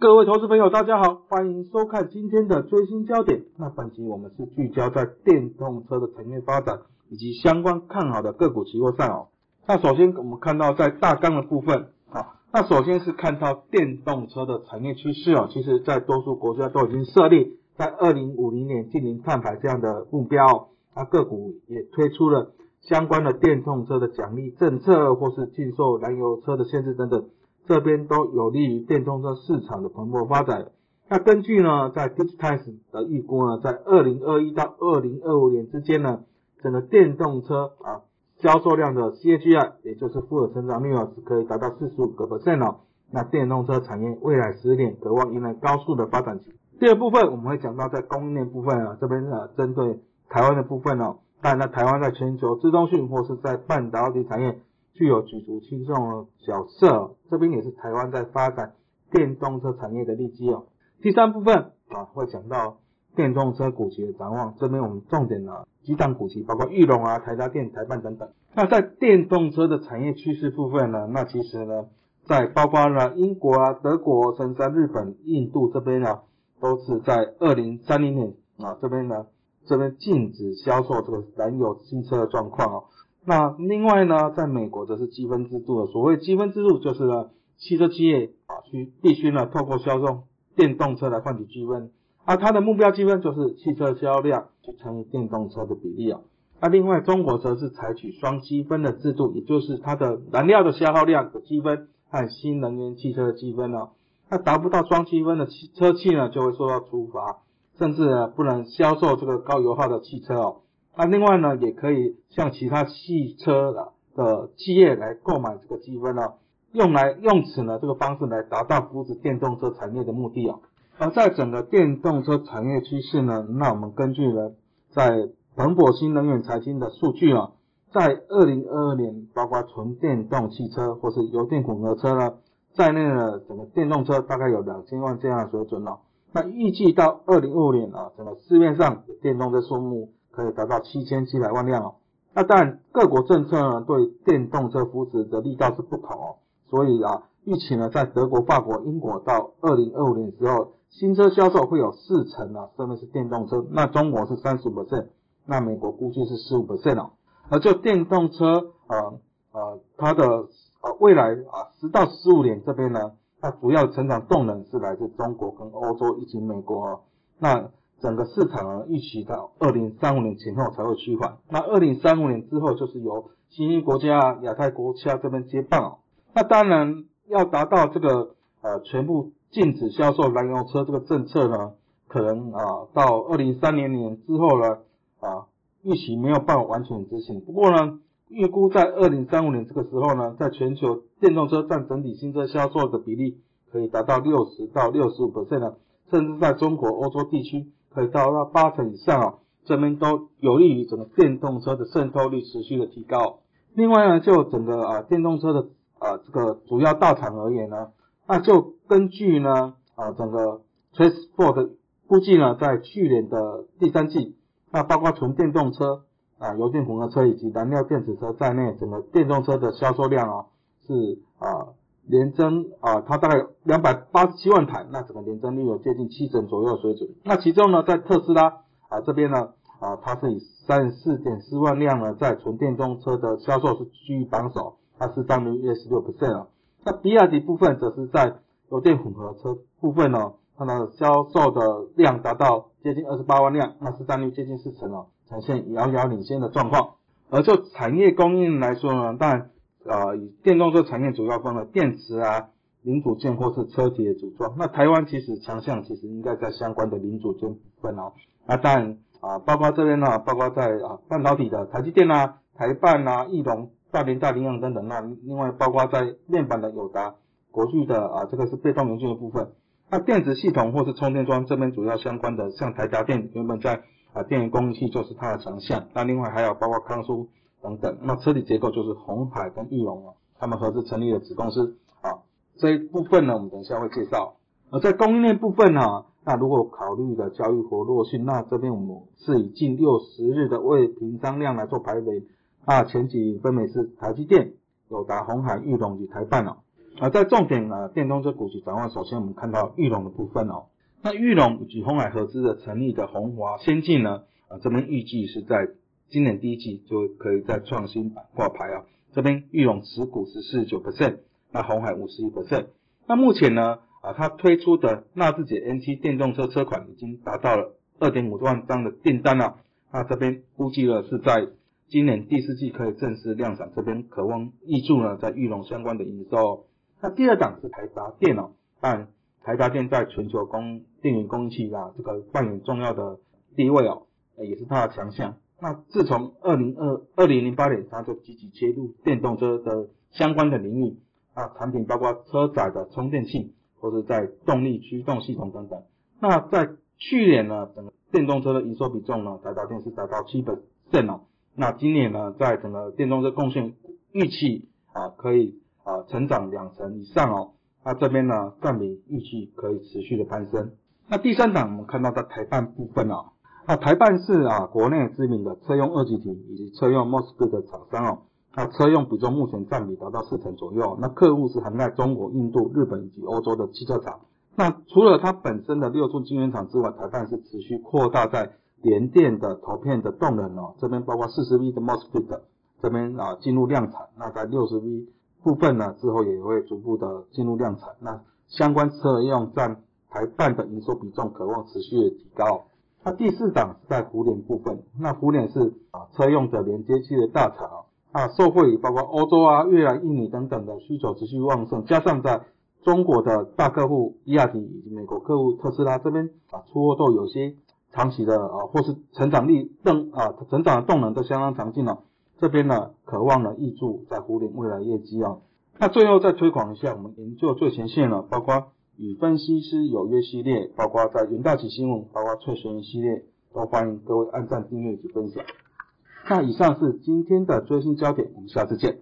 各位投资朋友，大家好，欢迎收看今天的最新焦点。那本期我们是聚焦在电动车的产业发展以及相关看好的个股期货上哦。那首先我们看到在大纲的部分啊，那首先是看到电动车的产业趋势哦，其实在多数国家都已经设立在二零五零年进零碳排这样的目标，那个股也推出了相关的电动车的奖励政策或是禁售燃油车的限制等等。这边都有利于电动车市场的蓬勃发展。那根据呢，在 Digitize 的预估呢，在二零二一到二零二五年之间呢，整个电动车啊销售量的 CAGR，也就是复合成长率啊，是可以达到四十五个 percent 哦。那电动车产业未来十年渴望迎来高速的发展期。第二部分我们会讲到在供应链部分啊，这边啊针对台湾的部分哦，当然台湾在全球自动讯或是在半导体产业。具有举足轻重的角色，这边也是台湾在发展电动车产业的利基哦。第三部分啊，会讲到电动车股息的展望，这边我们重点呢，几档股息，包括裕隆啊、台达电、台办等等。那在电动车的产业趋势部分呢，那其实呢，在包括了英国啊、德国、深圳、日本、印度这边呢，都是在二零三零年啊这边呢，这边禁止销售这个燃油汽车的状况哦。那另外呢，在美国则是积分制度的。所谓积分制度，就是呢，汽车企业啊，需必须呢，透过销售电动车来换取积分。啊，它的目标积分就是汽车销量去乘以电动车的比例啊。那另外，中国则是采取双积分的制度，也就是它的燃料的消耗量的积分和新能源汽车的积分哦。那达不到双积分的汽车企呢，就会受到处罚，甚至呢，不能销售这个高油耗的汽车哦。那另外呢，也可以向其他汽车的的企业来购买这个积分呢，用来用此呢这个方式来达到扶持电动车产业的目的啊。而在整个电动车产业趋势呢，那我们根据呢在彭博新能源财经的数据啊，在二零二二年，包括纯电动汽车或是油电混合车呢在内的整个电动车大概有两千万这样的水准哦。那预计到二零二五年啊，整个市面上的电动车数目可以达到七千七百万辆哦。那但各国政策呢对电动车扶持的力道是不同哦。所以啊，预期呢在德国、法国、英国到二零二五年的时候，新车销售会有四成啊，分别是电动车。那中国是三十五 percent，那美国估计是十五 percent 哦。而就电动车呃呃它的呃未来啊十到十五年这边呢，它主要成长动能是来自中国跟欧洲以及美国哦。那整个市场呢，预期到二零三五年前后才会趋缓。那二零三五年之后，就是由新兴国家、亚太国家这边接棒。那当然要达到这个呃全部禁止销售燃油车这个政策呢，可能啊到二零三零年之后呢啊预期没有办法完全执行。不过呢，预估在二零三五年这个时候呢，在全球电动车占整体新车销售的比例可以达到六十到六十五 percent 呢，甚至在中国、欧洲地区。可以到到八成以上啊，这边都有利于整个电动车的渗透率持续的提高。另外呢，就整个啊电动车的啊这个主要大厂而言呢，那就根据呢啊整个 Transport 估计呢，在去年的第三季，那包括纯电动车啊、油电混合车以及燃料电池车在内，整个电动车的销售量啊是啊。年增啊，它大概两百八十七万台，那整个年增率有接近七成左右的水准。那其中呢，在特斯拉啊这边呢啊，它是以三十四点四万辆呢，在纯电动车的销售是居于榜首，它是占率约十六 percent 啊。那比亚迪部分则是在油电混合车部分呢，它的销售的量达到接近二十八万辆，那是占率接近四成哦，呈现遥遥领先的状况。而就产业供应来说呢，当然。啊，以电动车产业主要分了电池啊、零组件或是车体的组装。那台湾其实强项其实应该在相关的零组件部分哦。那当然啊，包括这边呢，包括在啊半导体的台积电啊、台半啊、翼龙、大连大林样等等。那另外包括在面板的友达、国巨的啊，这个是被动元件的部分。那电子系统或是充电桩这边主要相关的，像台达电原本在啊电源供应器就是它的强项。那另外还有包括康舒。等等，那车体结构就是红海跟玉龙啊，他们合资成立的子公司啊，这一部分呢，我们等一下会介绍。而在供应链部分呢，那如果考虑的交易活络性，那这边我们是以近六十日的未平仓量来做排位，那前几分别是台积电、友达、红海、玉龙及台办啊。啊，在重点啊电动车股息展望，首先我们看到玉龙的部分哦。那玉龙与红海合资的成立的宏华先进呢，啊这边预计是在今年第一季就可以在创新板挂牌啊。这边玉龙持股十四九 percent，那红海五十一 percent。那目前呢，啊它推出的纳智捷 N7 电动车车款已经达到了二点五万张的订单了。那这边估计了是在今年第四季可以正式量产，这边渴望挹注呢在玉龙相关的营收。那第二档是台达电哦，但台达电在全球供电源供应器啊这个扮演重要的地位哦，也是它的强项。那自从二零二二零零八年，它就积极切入电动车的相关的领域啊，产品包括车载的充电器，或者在动力驱动系统等等。那在去年呢，整个电动车的营收比重呢，台达电是达到七百 percent 哦。那今年呢，在整个电动车贡献预期啊，可以啊成长两成以上哦。那这边呢，占比预期可以持续的攀升。那第三档我们看到在台办部分啊。那台办是啊，国内知名的车用二级体以及车用 MOSFET 的厂商哦。那车用比重目前占比达到四成左右。那客户是涵盖中国、印度、日本以及欧洲的汽车厂。那除了它本身的六寸晶圆厂之外，台办是持续扩大在联电的投片的动能哦。这边包括四十 V 的 MOSFET，这边啊进入量产。那在六十 V 部分呢，之后也会逐步的进入量产。那相关车用占台办的营收比重，渴望持续的提高。那第四档是在湖联部分，那湖联是啊车用的连接器的大厂啊，啊受惠于包括欧洲啊、越南、印尼等等的需求持续旺盛，加上在中国的大客户比亚迪以及美国客户特斯拉这边啊出货都有些长期的啊或是成长力动啊成长的动能都相当强劲了，这边呢渴望呢挹注在湖联未来业绩啊，那最后再推广一下我们研究最前线了，包括。与分析师有约系列，包括在元大旗新闻，包括翠璇系列，都欢迎各位按赞、订阅及分享。那以上是今天的最新焦点，我们下次见。